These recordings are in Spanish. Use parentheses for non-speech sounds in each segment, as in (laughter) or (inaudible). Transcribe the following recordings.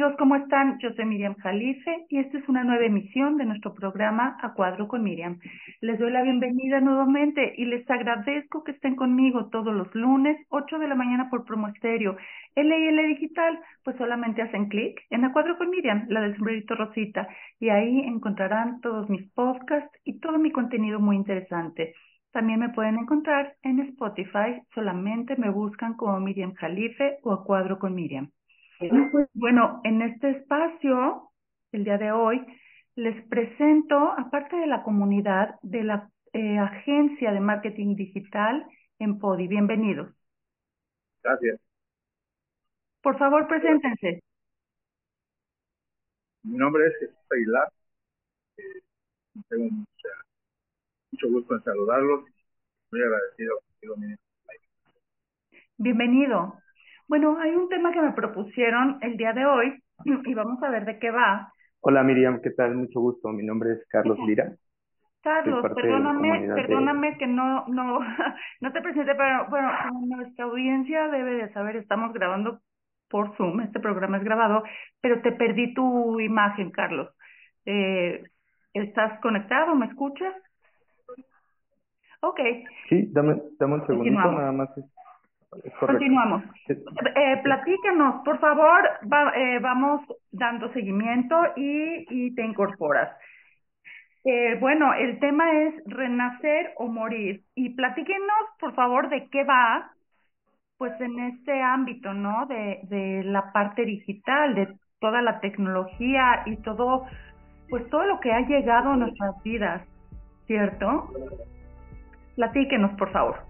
amigos, ¿cómo están? Yo soy Miriam Jalife y esta es una nueva emisión de nuestro programa A Cuadro con Miriam. Les doy la bienvenida nuevamente y les agradezco que estén conmigo todos los lunes, 8 de la mañana por Promo Estéreo. LIL Digital, pues solamente hacen clic en A Cuadro con Miriam, la del sombrerito Rosita, y ahí encontrarán todos mis podcasts y todo mi contenido muy interesante. También me pueden encontrar en Spotify, solamente me buscan como Miriam Jalife o A Cuadro con Miriam. Bueno, en este espacio, el día de hoy, les presento, aparte de la comunidad, de la eh, agencia de marketing digital en Podi. Bienvenidos. Gracias. Por favor, preséntense. Mi nombre es Jesús Aguilar. Eh, tengo mucho, gusto en saludarlos. Muy agradecido Bienvenido. Bueno, hay un tema que me propusieron el día de hoy (clears throat) y vamos a ver de qué va. Hola Miriam, ¿qué tal? Mucho gusto. Mi nombre es Carlos Lira. Carlos, perdóname, perdóname que no, no, (laughs) no te presente, pero bueno, nuestra audiencia debe de saber, estamos grabando por Zoom, este programa es grabado, pero te perdí tu imagen, Carlos. Eh, ¿Estás conectado? ¿Me escuchas? Ok. Sí, dame, dame un segundito, nada más. Continuamos. Eh, platícanos, por favor, eh, vamos dando seguimiento y, y te incorporas. Eh, bueno, el tema es renacer o morir. Y platíquenos, por favor, de qué va, pues en este ámbito, ¿no? De, de la parte digital, de toda la tecnología y todo, pues todo lo que ha llegado a nuestras vidas, ¿cierto? Platíquenos, por favor.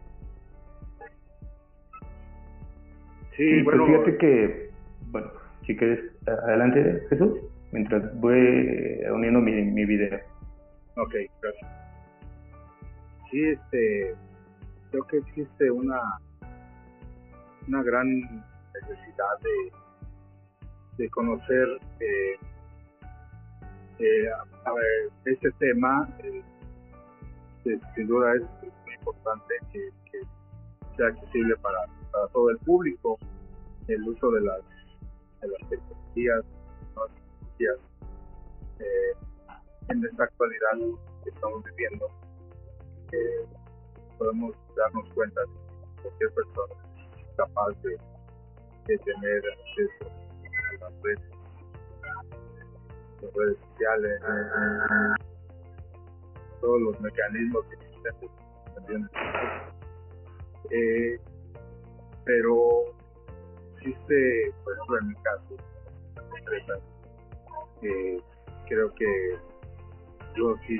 Sí, pues bueno. fíjate que, bueno, si quieres, adelante Jesús, mientras voy uniendo mi, mi video. Ok, gracias. Sí, este, creo que existe una, una gran necesidad de, de conocer eh, eh, a ver, este tema, eh, sin duda es muy importante que, que sea accesible para para todo el público el uso de las, de las tecnologías, eh, en esta actualidad que estamos viviendo. Eh, podemos darnos cuenta de que cualquier persona es capaz de, de tener acceso a las redes, las redes sociales, todos los mecanismos que existen. Eh, pero existe, por ejemplo, en mi caso, empresas que creo que yo sí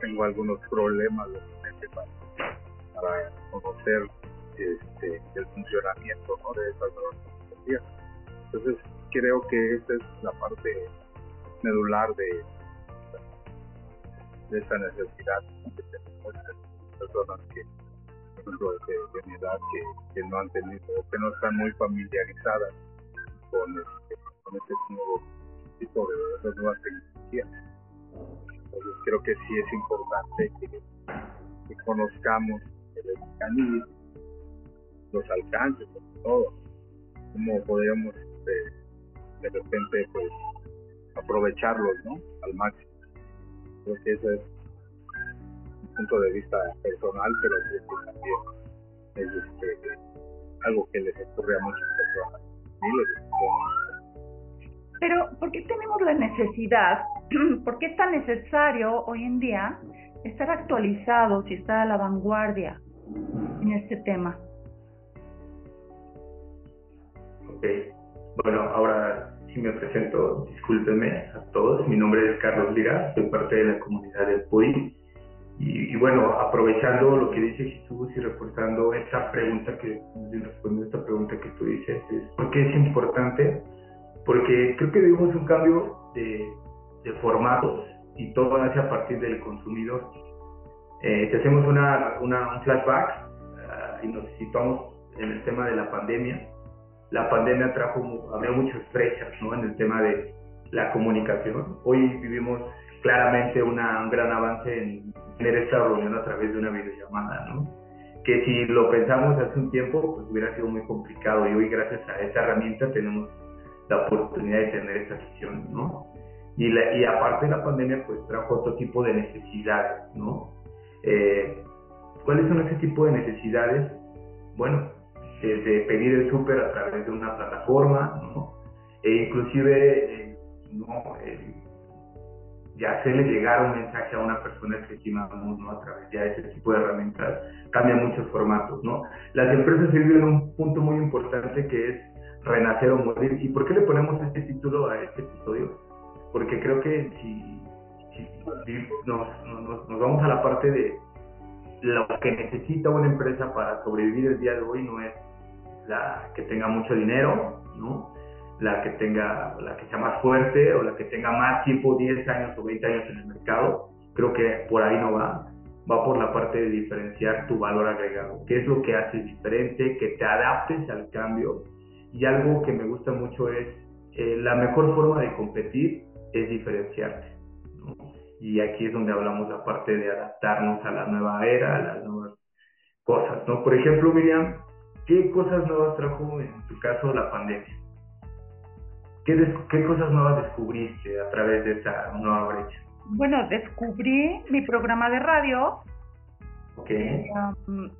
tengo algunos problemas para, para conocer este, el funcionamiento de esas nuevas. Entonces, creo que esa es la parte medular de, de esta necesidad tenemos personas que de, mi edad que, no han tenido, que no están muy familiarizadas con este, con este nuevo tipo de, nuevas tecnologías. Entonces creo que sí es importante que, conozcamos el mecanismo, los alcances, sobre todo, cómo podemos este, de repente pues aprovecharlos ¿no? al máximo. Creo que eso es punto de vista personal, pero también es este, algo que les ocurre a muchas personas, miles de personas. Pero, ¿por qué tenemos la necesidad, (clears throat) por qué es tan necesario hoy en día estar actualizados y estar a la vanguardia en este tema? Ok, bueno, ahora sí me presento, discúlpenme a todos, mi nombre es Carlos Lira, soy parte de la comunidad del PUI y, bueno, aprovechando lo que dice Jesús y reforzando esta pregunta que, respondiendo esta pregunta que tú dices, es ¿por qué es importante? Porque creo que vivimos un cambio de, formatos y todo nace a partir del consumidor. Eh, si hacemos una, un flashback ah, y nos situamos en el tema de la pandemia, la pandemia trajo, abrió muchas brechas ¿no? en el tema de la comunicación. Hoy vivimos claramente una, un gran avance en tener esta reunión a través de una videollamada, ¿no? Que si lo pensamos hace un tiempo, pues hubiera sido muy complicado y hoy gracias a esta herramienta tenemos la oportunidad de tener esa sesión, ¿no? Y, la, y aparte la pandemia pues trajo otro tipo de necesidades, ¿no? Eh, ¿Cuáles son ese tipo de necesidades? Bueno, desde pedir el súper a través de una plataforma, ¿no? E inclusive, eh, no, eh, ya hacerle llegar un mensaje a una persona que estimamos, ¿no? A través de ese tipo de herramientas, cambia muchos formatos, ¿no? Las empresas viven un punto muy importante que es renacer o morir. ¿Y por qué le ponemos este título a este episodio? Porque creo que si, nos, nos vamos a la parte de lo que necesita una empresa para sobrevivir el día de hoy no es la que tenga mucho dinero, ¿no? La que tenga, la que sea más fuerte o la que tenga más tiempo, 10 años o 20 años en el mercado, creo que por ahí no va. Va por la parte de diferenciar tu valor agregado, qué es lo que haces diferente, que te adaptes al cambio. Y algo que me gusta mucho es, eh, la mejor forma de competir es diferenciarte. Y aquí es donde hablamos la parte de adaptarnos a la nueva era, a las nuevas cosas. ¿no? Por ejemplo, Miriam, ¿qué cosas nuevas trajo en tu caso la pandemia? ¿Qué, cosas nuevas descubriste a través de esta nueva brecha? Bueno, descubrí mi programa de radio. Ok. Um,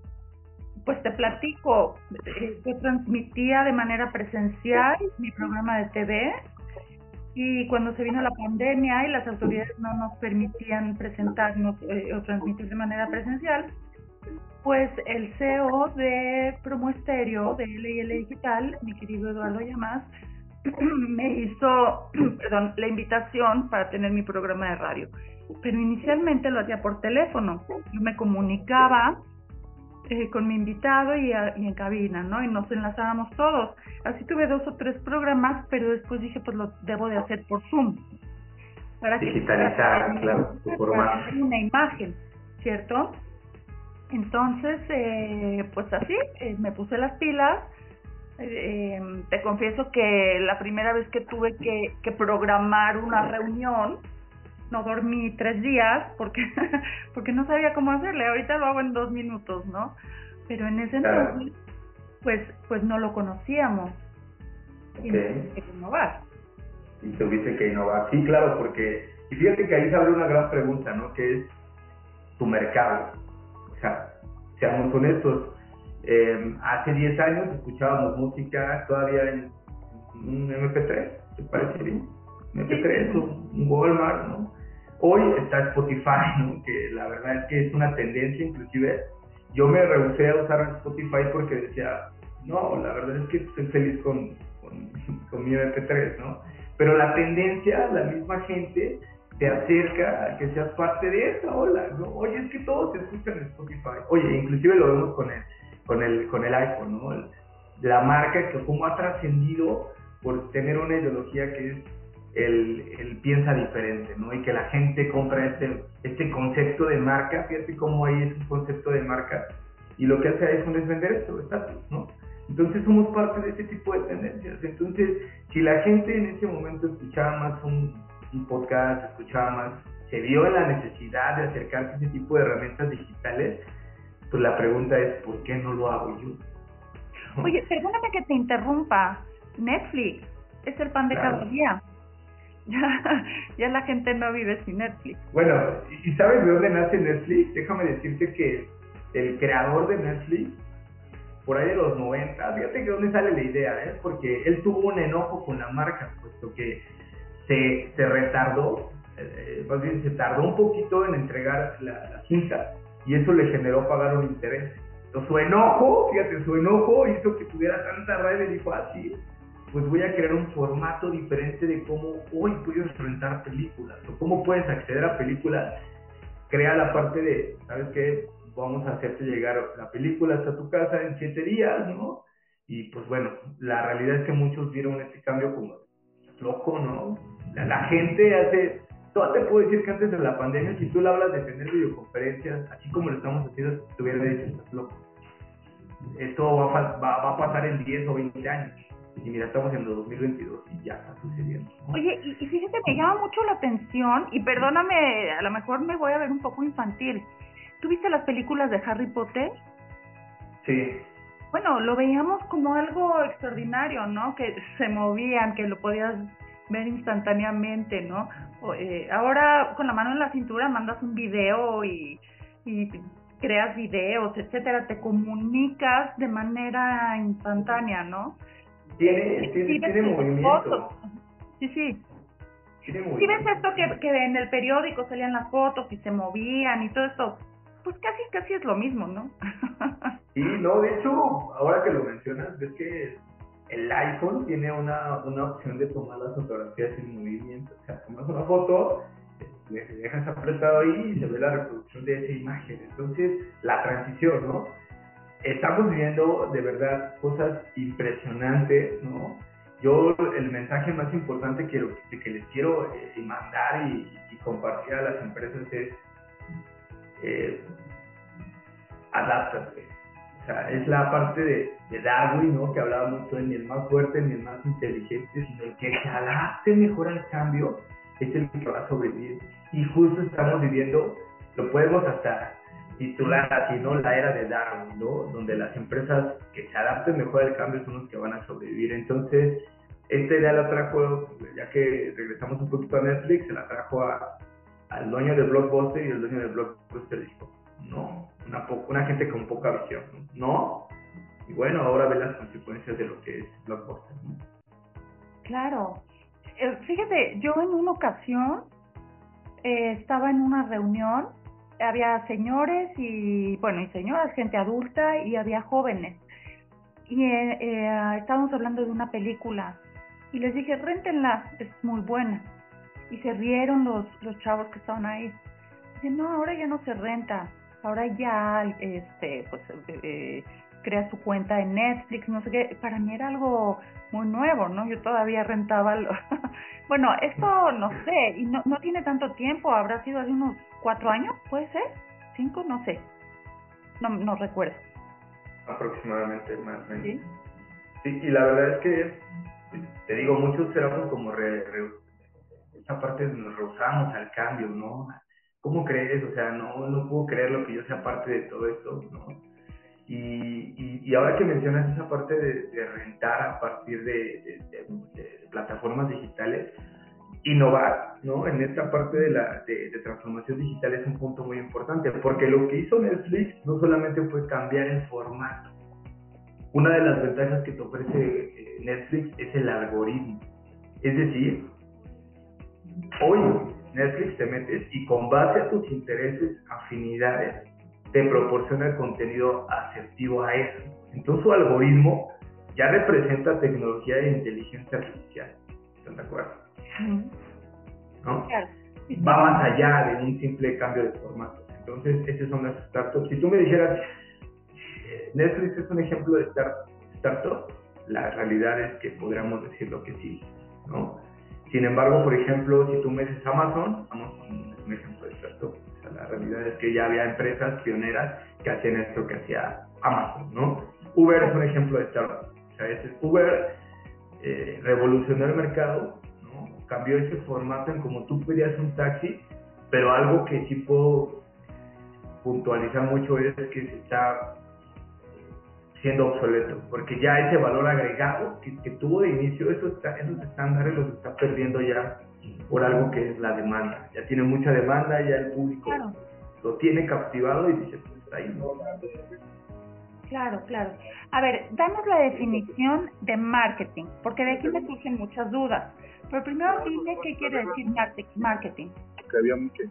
pues te platico, eh, yo transmitía de manera presencial mi programa de TV y cuando se vino la pandemia y las autoridades no nos permitían presentarnos eh, o transmitir de manera presencial, pues el CEO de Promo Estéreo, de LL Digital, mi querido Eduardo Llamas, (clears throat) me hizo (clears throat) perdón, la invitación para tener mi programa de radio. Pero inicialmente lo hacía por teléfono. Yo me comunicaba eh, con mi invitado y, en cabina, ¿no? Y nos enlazábamos todos. Así tuve dos o tres programas, pero después dije, pues lo debo de hacer por Zoom. Para Digitalizar, claro, Una imagen, ¿cierto? Entonces, eh, pues así, eh, me puse las pilas eh, te confieso que la primera vez que tuve que, programar una reunión, no dormí tres días porque, (laughs) porque no sabía cómo hacerle. Ahorita lo hago en dos minutos, ¿no? Pero en ese entonces, pues, pues no lo conocíamos. Y tuviste que innovar. Y tuviste que innovar. Sí, claro, porque, y fíjate que ahí se abre una gran pregunta, ¿no? Que es tu mercado. O sea, seamos honestos, eh, hace 10 años escuchábamos música todavía en un MP3, ¿te parece bien? MP3, un Walmart, ¿no? Hoy está Spotify, (laughs) ¿no? Que la verdad es que es una tendencia, inclusive yo me rehusé a usar Spotify porque decía, no, la verdad es que estoy feliz con, con, (laughs) mi MP3, ¿no? Pero la tendencia, la misma gente te acerca a que seas parte de esa ola, ¿no? Oye, es que todos escuchan Spotify. Oye, inclusive lo vemos con él con el, con el iPhone, ¿no? La marca que cómo ha trascendido por tener una ideología que es el, el, piensa diferente, ¿no? Y que la gente compra este, este concepto de marca, fíjate cómo ahí es un concepto de marca, y lo que hace iPhone es vender esto, estatus, ¿no? Entonces somos parte de ese tipo de tendencias. Entonces, si la gente en ese momento escuchaba más un, un podcast, escuchaba más, se vio la necesidad de acercarse a ese tipo de herramientas digitales, pues la pregunta es, ¿por qué no lo hago yo? Oye, (laughs) perdóname que te interrumpa. Netflix es el pan de cada día. (laughs) Ya, ya la gente no vive sin Netflix. Bueno, ¿y sabes de dónde nace Netflix? Déjame decirte que el creador de Netflix, por ahí de los 90, fíjate que dónde sale la idea, ¿eh? Porque él tuvo un enojo con la marca, puesto que se, se retardó, eh, más bien se tardó un poquito en entregar la, la cinta y eso le generó pagar un interés. Entonces su enojo, fíjate, su enojo hizo que tuviera tanta red y dijo ah, pues voy a crear un formato diferente de cómo hoy puedes rentar películas o cómo puedes acceder a películas. Crea la parte de, ¿sabes qué? Vamos a hacerte llegar la película hasta tu casa en siete días, ¿no? Y pues bueno, la realidad es que muchos vieron este cambio como loco, ¿no? la gente hace todo te puedo decir que antes de la pandemia, si tú le hablas de tener videoconferencias, así como lo estamos haciendo, te hubiera dicho, estás loco. Esto va a, va, a, pasar en 10 o 20 años. Y mira, estamos en 2022 y ya está sucediendo. Oye, y, y fíjate, me llama mucho la atención, y perdóname, a lo mejor me voy a ver un poco infantil. ¿Tú viste las películas de Harry Potter? Sí. bueno, lo veíamos como algo extraordinario, ¿no? Que se movían, que lo podías ver instantáneamente, ¿no? Eh, ahora con la mano en la cintura mandas un video y, y creas videos, etcétera, te comunicas de manera instantánea, ¿no? Tiene, tiene, tiene movimiento. Sí, sí. Ves esto que, que en el periódico salían las fotos y se movían y todo esto, pues casi, casi es lo mismo, ¿no? (laughs) sí, no, de hecho, ahora que lo mencionas, ves que el iPhone tiene una, una opción de tomar las fotografías en movimiento. O sea, tomas una foto, le dejas apretado ahí y se ve la reproducción de esa imagen. Entonces, la transición, ¿no? Estamos viendo de verdad cosas impresionantes, ¿no? Yo el mensaje más importante que, les quiero eh, mandar y, compartir a las empresas es eh. Sea, es la parte de, Darwin, ¿no? Que hablaba mucho de ni el más fuerte ni el más inteligente, sino el que se adapte mejor al cambio es el que va a sobrevivir. Y justo estamos viviendo, lo podemos hasta titular así, ¿no? La era de Darwin, ¿no? Donde las empresas que se adapten mejor al cambio son los que van a sobrevivir. Entonces, esta idea la trajo, ya que regresamos un poquito a Netflix, se la trajo al dueño de Blockbuster y el dueño de Blockbuster dijo, no, una, una gente con poca visión, no. Y bueno, ahora ve las consecuencias de lo que es Blockbuster. Claro. Eh, fíjate, yo en una ocasión eh, estaba en una reunión había señores y, bueno, y señoras, gente adulta y había jóvenes. Y eh, estábamos hablando de una película y les dije, rentenla, es muy buena. Y se rieron los, los chavos que estaban ahí. Dije, no, ahora ya no se renta, ahora ya, este, pues, eh, crea su cuenta en Netflix, no sé qué. Para mí era algo muy nuevo, ¿no? Yo todavía rentaba. Lo... (laughs) bueno, esto no sé, y no, no tiene tanto tiempo, habrá sido hace unos cuatro años, ¿puede ser? ¿Cinco? No sé. No, no recuerdo. Aproximadamente más o menos. ¿Sí? sí, y la verdad es que, te digo, muchos éramos como re, esa parte nos rehusamos al cambio, ¿no? ¿Cómo crees? O sea, no, no puedo creer lo que yo sea parte de todo esto, ¿no? Y, y, ahora que mencionas esa parte de, rentar a partir de, de, plataformas digitales, innovar ¿no? en esta parte de, la, de, transformación digital es un punto muy importante, porque lo que hizo Netflix no solamente fue cambiar el formato. Una de las ventajas que te ofrece eh, Netflix es el algoritmo. Es decir, hoy Netflix te metes y con base a tus intereses, afinidades, te proporciona el contenido asertivo a eso. Entonces su algoritmo ya representa tecnología de inteligencia artificial. ¿Están de acuerdo? ¿No? Va más allá de un simple cambio de formato. Entonces, esas son las startups. Si tú me dijeras, eh, Netflix es un ejemplo de startup, la realidad es que podríamos decirlo que sí, ¿no? Sin embargo, por ejemplo, si tú me Amazon, Amazon es un ejemplo de startup la realidad es que ya había empresas pioneras que hacían esto que hacía Amazon, ¿no? Uber es un ejemplo de startup. O sea, Uber eh, revolucionó el mercado, ¿no? Cambió ese formato en como tú pedías un taxi, pero algo que sí puedo puntualizar mucho es que se está siendo obsoleto, porque ya ese valor agregado que, tuvo de inicio, esos, esos estándares los está perdiendo ya por algo que es la demanda. Ya tiene mucha demanda, ya el público lo tiene captivado y dice, pues ahí no. Claro, claro. A ver, danos la definición de marketing, porque de aquí me surgen muchas dudas. Pero primero dime qué quiere decir marketing. Que había mucha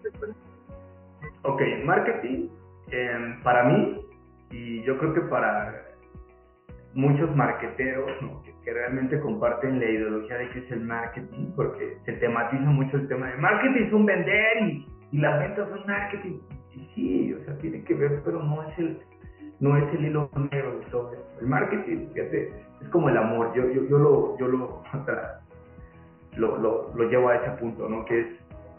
Ok, marketing, em, para mí, y yo creo que para muchos marqueteros, que realmente comparten la ideología de qué es el marketing, porque se tematiza mucho el tema de marketing es un vender y, y las ventas son marketing. Y sí, o sea, tiene que ver, pero no es el, no es el hilo negro de todo. El marketing, fíjate, es como el amor. Yo, yo, yo lo, yo lo, (laughs) lo, lo, lo llevo a ese punto, ¿no? Que es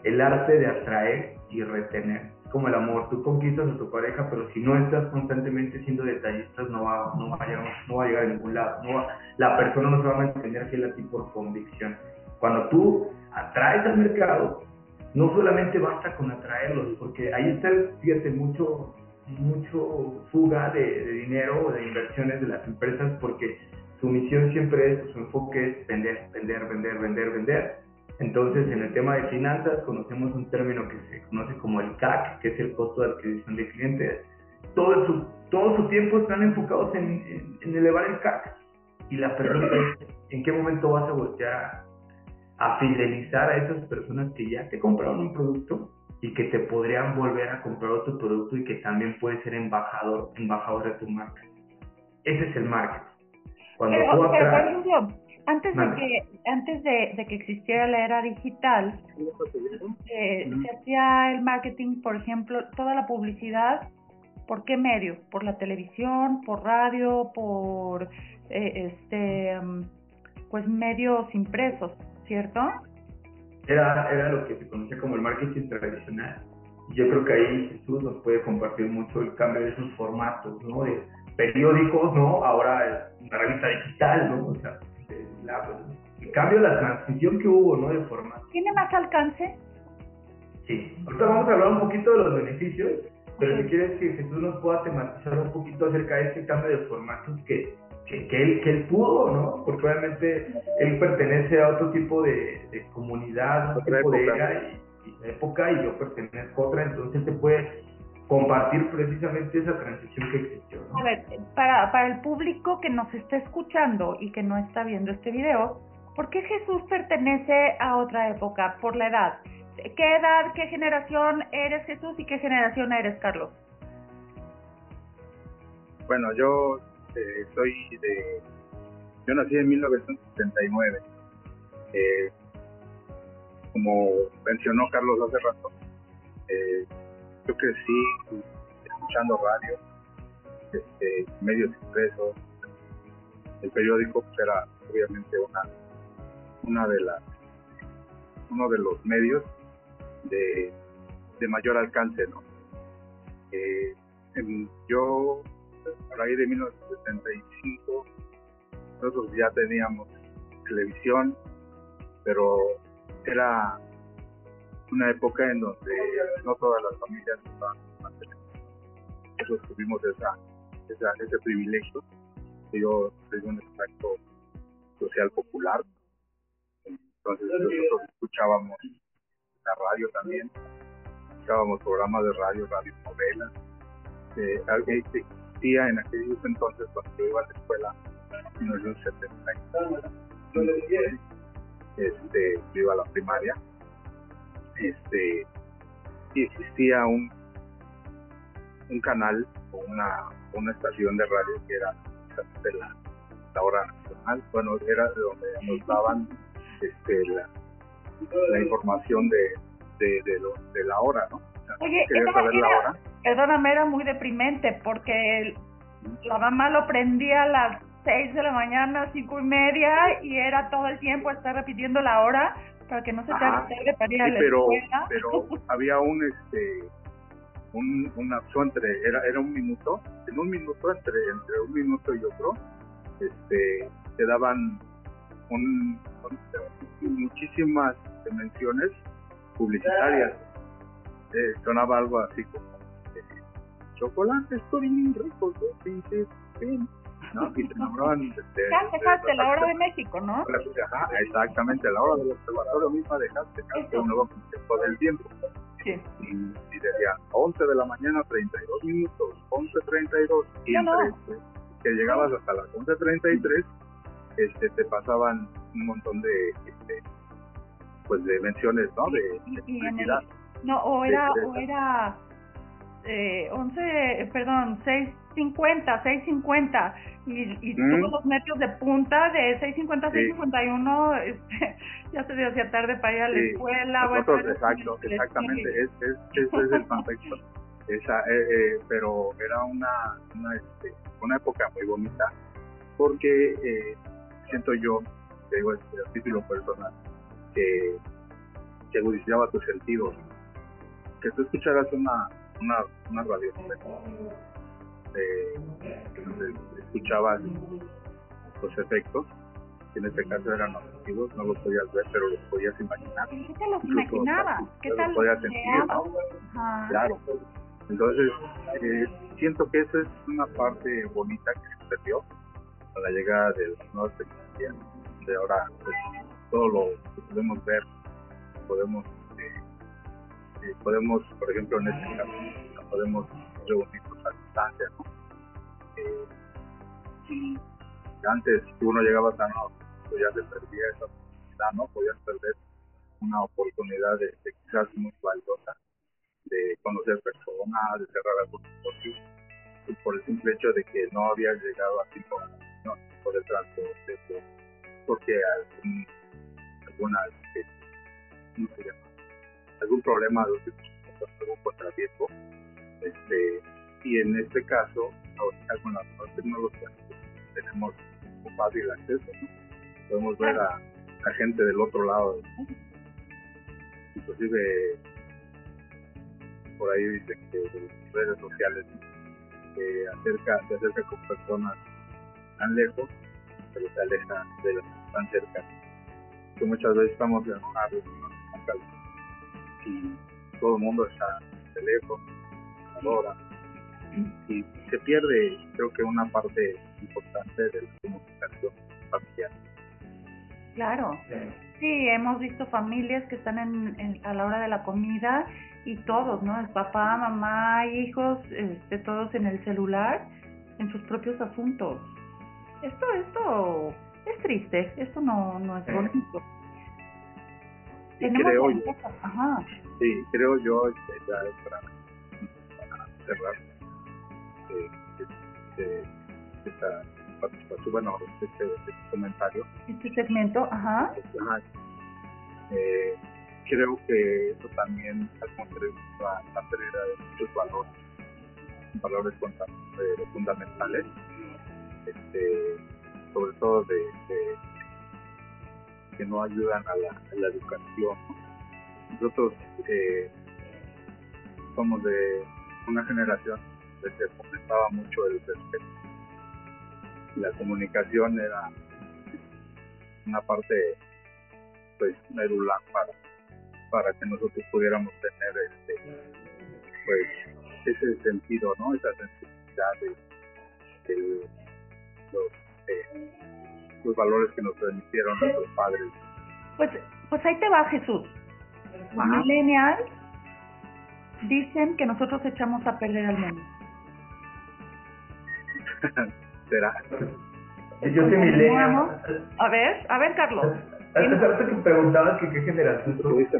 el arte de atraer y retener como el amor, tú conquistas a tu pareja, pero si no estás constantemente siendo detallistas, no va, no va, a, llegar, no va a llegar a ningún lado. No la persona no se va a mantener fiel a ti por convicción. Cuando tú atraes al mercado, no solamente basta con atraerlos, porque ahí está, fíjate, mucho, mucho fuga de, de dinero o de inversiones de las empresas porque su misión siempre es, su enfoque es vender, vender, vender, vender, vender. Entonces, en el tema de finanzas, conocemos un término que se conoce como el CAC, que es el costo de adquisición de clientes. Todo su, todo su tiempo están enfocados en, en, elevar el CAC. Y la pregunta es, ¿en qué momento vas a voltear a fidelizar a esas personas que ya te compraron un producto y que te podrían volver a comprar otro producto y que también puede ser embajador, embajador de tu marca? Ese es el marketing. Cuando pero, por ejemplo, antes de que antes de, que existiera la era digital, eh, se hacía el marketing, por ejemplo, toda la publicidad, ¿por qué medio? Por la televisión, por radio, por eh, este, mm, pues medios impresos, ¿cierto? Era, era lo que se conocía como el marketing tradicional. Yo creo que ahí Jesús nos puede compartir mucho el cambio de esos formatos, ¿no? De periódicos, ¿no? Ahora una revista digital, ¿no? O sea, el cambio, la transición que hubo, ¿no? De formato. ¿Tiene más alcance? Sí. Ahorita vamos a hablar un poquito de los beneficios, pero si quieres que Jesús nos pueda tematizar un poquito acerca de este cambio de formatos que, que, que, él, que él pudo, ¿no? Porque obviamente él pertenece a otro tipo de, de comunidad, otro tipo de era y, y, época, y yo pertenezco a otra, entonces te puede compartir precisamente esa transición que existió. A ver, para, para el público que nos está escuchando y que no está viendo este video, ¿por qué Jesús pertenece a otra época? Por la edad. ¿Qué edad, qué generación eres Jesús y qué generación eres Carlos? Bueno, yo eh, soy de... Yo nací en 1979. Eh, como mencionó Carlos hace rato, eh, yo crecí escuchando radio, este, medios impresos, el periódico pues, era obviamente una, una de las, uno de los medios de, mayor alcance, ¿no? Eh, yo, a raíz de 1975, nosotros ya teníamos televisión, pero era una época en donde no todas las familias estaban Nosotros tuvimos esa, ese privilegio. Yo soy un extracto social popular. Entonces nosotros escuchábamos la radio también, escuchábamos programas de radio, radio novelas. Eh, existía en aquellos entonces cuando yo iba a la escuela, en 1970, este, yo iba a la primaria, este existía un un canal o una, una estación de radio que era de la, hora nacional. Bueno era de donde nos daban este la, la información de de, de, la hora no Oye, saber la hora. perdóname era muy deprimente porque la mamá lo prendía a las seis de la mañana cinco y media y era todo el tiempo estar repitiendo la hora para que no se te haga tarde para ir a la pero, Pero (laughs) había un, este, un, un lapso entre, era, era un minuto, en un minuto, entre, entre un minuto y otro, este, te daban un, muchísimas dimensiones publicitarias. Eh, sonaba algo así como eh, chocolates bien ricos, bien ¿no? Y se enamoraban de, ya dejaste la hora de México, ¿no? Ajá, exactamente, la hora del observatorio misma dejaste casi un nuevo concepto del tiempo. Sí. Y, y decía 11 de la mañana, 32 minutos, 11.32, y entre que llegabas hasta las 11.33, este, te pasaban un montón de, este, pues de menciones, ¿no? De, de no, o era, o era eh, 11, perdón, 6.50, 6.50 y, y mm. todos los medios de punta de 6.50 a 6.51 este, (laughs) ya se hacía tarde para ir a la escuela. Nosotros, exacto, exactamente, es, es, ese es el contexto. (laughs) Esa, eh, eh, pero era una, una, este, una época muy bonita porque eh, siento yo, digo este, a título personal, que, que agudizaba tus sentidos. Que tú escucharas una, una, una radio eh, los efectos, que en este caso eran auditivos, no los podías ver, pero los podías imaginar. ¿Qué te los imaginabas? ¿Qué tal los podías sentir? ¿no? Claro. Entonces, eh, siento que esa es una parte bonita que se perdió a la llegada de las nuevas tecnologías. De ahora, pues, todo lo que podemos ver, podemos, eh, eh, podemos, por ejemplo, en este caso, podemos reunirnos ¿no? y antes, si uno llegaba tan pues ya se perdía esa oportunidad, ¿no? Podías perder una oportunidad de, quizás muy valiosa de conocer personas, de cerrar algún negocio, y por el simple hecho de que no había llegado así por, no, por el transporte, por, porque algún, alguna, ¿cómo se llama? algún problema, algún contratiempo, este, y en este caso, ahorita con las nuevas tecnologías, pues, tenemos fácil acceso, podemos ver a, a gente del otro lado del mundo. Inclusive por ahí dicen que las redes sociales se acerca, se acerca con personas tan lejos, pero se aleja de las tan cerca. Que muchas veces estamos en una reunión y todo el mundo está de lejos, ahora, y se pierde, creo que una parte importante de la comunicación familiar. Claro. Sí, hemos visto familias que están en, a la hora de la comida y todos, ¿no? El papá, mamá, hijos, este, todos en el celular, en sus propios asuntos. Esto, esto es triste, esto no, no es bonito. creo yo, Ajá. Sí, creo yo, este, ya para, cerrar, eh, este, esta participación, bueno, este, este, comentario. Este segmento, ajá. Eh, creo que eso también al contrario a la pérdida de muchos valores, valores eh, fundamentales, este, sobre todo de, que no ayudan a la, educación. Nosotros eh, somos de una generación que se fomentaba mucho el respeto. La comunicación era una parte pues medular para para que nosotros pudiéramos tener este pues ese sentido no esa sensibilidad de, los, eh, los valores que nos transmitieron nuestros padres. Pues pues ahí te va Jesús. Los millennials dicen que nosotros echamos a perder al mundo (laughs) será. Yo soy millennial. A ver, a ver, Carlos. Hace rato que preguntabas que qué generación tuviste,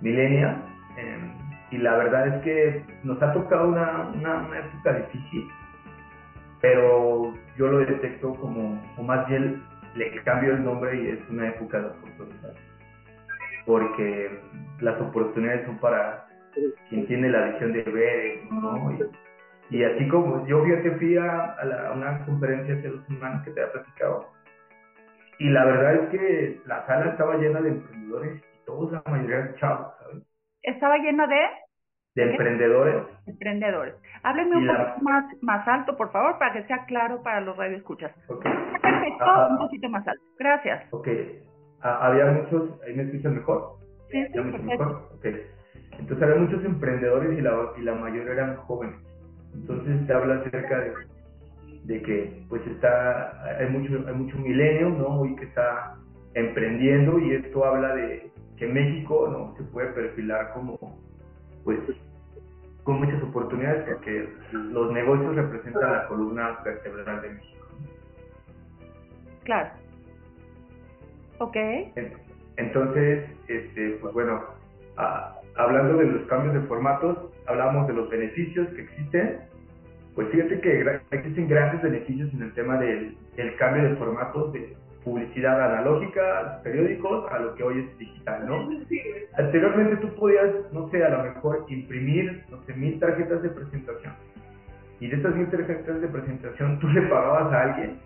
millennial. Eh, y la verdad es que nos ha tocado una, una, época difícil, pero yo lo detecto como, o más bien le cambio el nombre y es una época de oportunidades. Porque las oportunidades son para quien tiene la visión de ver, ¿no? Y así como yo fíjate, fui a, a, una conferencia hace dos semanas que te había platicado. Y la verdad es que la sala estaba llena de emprendedores y todos, la mayoría eran chavos, ¿sabes? ¿Estaba llena de? De emprendedores. Emprendedores. Háblenme un poquito más, más alto, por favor, para que sea claro para los radioescuchas. Okay. Perfecto, un poquito más alto. Gracias. Ok. había muchos, ahí me escuchan mejor. Sí, sí, mejor? Okay. Entonces había muchos emprendedores y la, y la mayoría eran jóvenes. Entonces te habla acerca de, de que pues está, hay mucho, hay mucho milenio, ¿no? Y que está emprendiendo y esto habla de que México, ¿no? Se puede perfilar como, pues, con muchas oportunidades porque los negocios representan la columna vertebral de México. Claro. Ok. Entonces, este, pues bueno, hablando de los cambios de formatos, hablamos de los beneficios que existen. Pues fíjate que existen grandes beneficios en el tema del, cambio de formatos de publicidad analógica, los periódicos, a lo que hoy es digital, ¿no? Anteriormente tú podías, no sé, a lo mejor imprimir, no sé, mil tarjetas de presentación. Y de esas mil tarjetas de presentación tú le pagabas a alguien,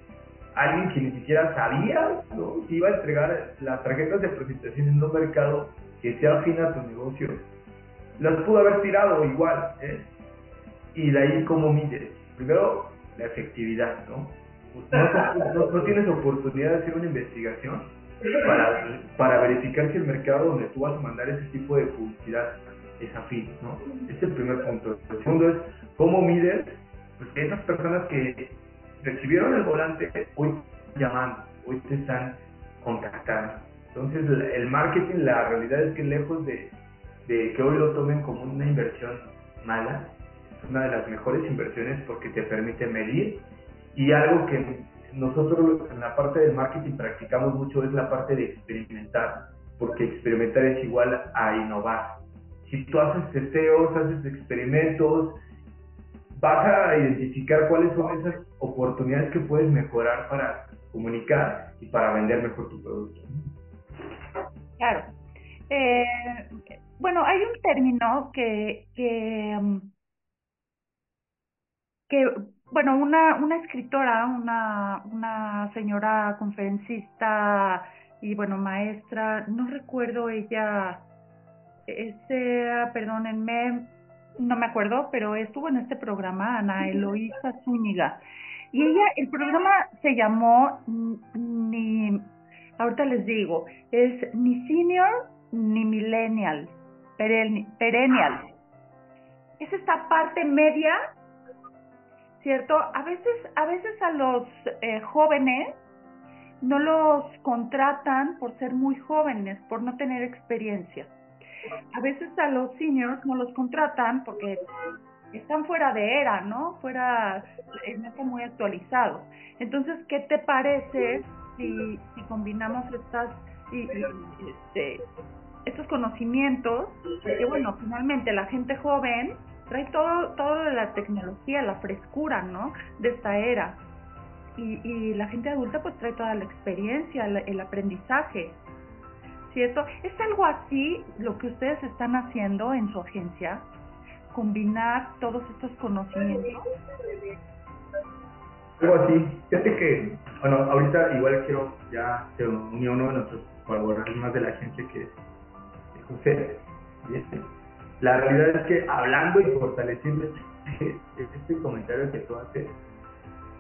alguien que ni siquiera sabía, ¿no? Si iba a entregar las tarjetas de presentación en un mercado que sea afín a tu negocio, las pudo haber tirado igual. ¿eh? Y de ahí, ¿cómo mides? Primero, la efectividad, (laughs) ¿no? No, tienes oportunidad de hacer una investigación para, para verificar si el mercado donde tú vas a mandar ese tipo de publicidad es afín, ¿no? Este es el primer punto. El segundo es, ¿cómo mides pues, que esas personas que recibieron el volante hoy están llamando, hoy te están contactando? Entonces, el marketing, la realidad es que lejos de, que hoy lo tomen como una inversión mala, es una de las mejores inversiones porque te permite medir y algo que nosotros en la parte del marketing practicamos mucho es la parte de experimentar, porque experimentar es igual a innovar. Si tú haces testeos, haces experimentos, vas a identificar cuáles son esas oportunidades que puedes mejorar para comunicar y para vender mejor tu producto. Claro. Eh, bueno, hay un término que, que, um, que bueno, una, una escritora, una, una señora conferencista y bueno, maestra, no recuerdo ella, ese, perdónenme, no me acuerdo, pero estuvo en este programa, Ana Eloísa Zúñiga. Y ella, el programa se llamó ni, ahorita les digo, es ni senior ni millennial, perennial. Es esta parte media ¿cierto? A veces, a veces a los eh, jóvenes no los contratan por ser muy jóvenes, por no tener experiencia. A veces a los seniors no los contratan porque están fuera de era, ¿no? Fuera, eh, no están muy actualizados. Entonces, ¿qué te parece si, combinamos estas, y, este, estos conocimientos? Que bueno, finalmente la gente joven trae todo, todo de la tecnología, la frescura, ¿no? De esta era. Y, y la gente adulta pues trae toda la experiencia, el aprendizaje, ¿cierto? ¿Es algo así lo que ustedes están haciendo en su agencia? Combinar todos estos conocimientos. Algo así. Fíjate que, bueno, ahorita igual quiero, ya se unió uno de nuestros colaboradores más de la agencia que es José. Este, la realidad es que hablando y fortaleciendo este, este comentario que tú haces,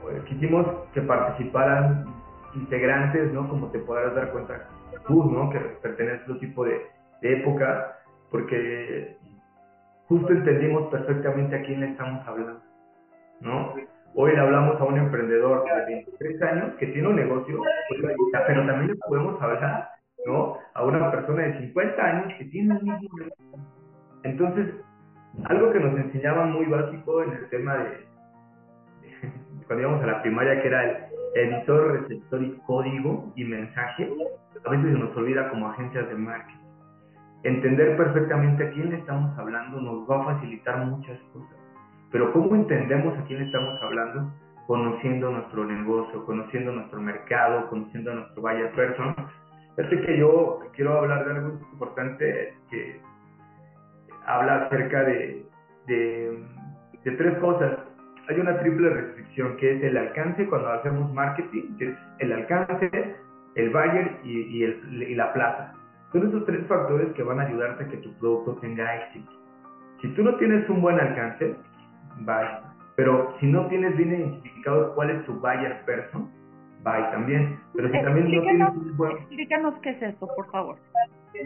pues, quisimos que participaran integrantes, ¿no? Como te podrás dar cuenta tú, ¿no? Que perteneces a otro tipo de, de época, porque justo entendimos perfectamente a quién le estamos hablando, ¿no? Hoy le hablamos a un emprendedor de 23 años que tiene un negocio, pero también le podemos hablar, ¿no? A una persona de 50 años que tiene un mismo negocio entonces, algo que nos enseñaba muy básico en el tema de, (laughs) cuando íbamos a la primaria, que era el editor, receptor y código y mensaje, a veces se nos olvida como agencias de marketing. Entender perfectamente a quién le estamos hablando nos va a facilitar muchas cosas. Pero ¿cómo entendemos a quién le estamos hablando? Conociendo nuestro negocio, conociendo nuestro mercado, conociendo a nuestro buyer person. Fíjate que yo quiero hablar de algo importante que habla acerca de, de, tres cosas. Hay una triple restricción que es el alcance cuando hacemos marketing, que es el alcance, el buyer y, el, y la plaza. Son esos tres factores que van a ayudarte a que tu producto tenga éxito. Si tú no tienes un buen alcance, bye. Pero si no tienes bien identificado cuál es tu buyer person, bye también. Pero si también no tienes un buen... Explícanos qué es eso, por favor.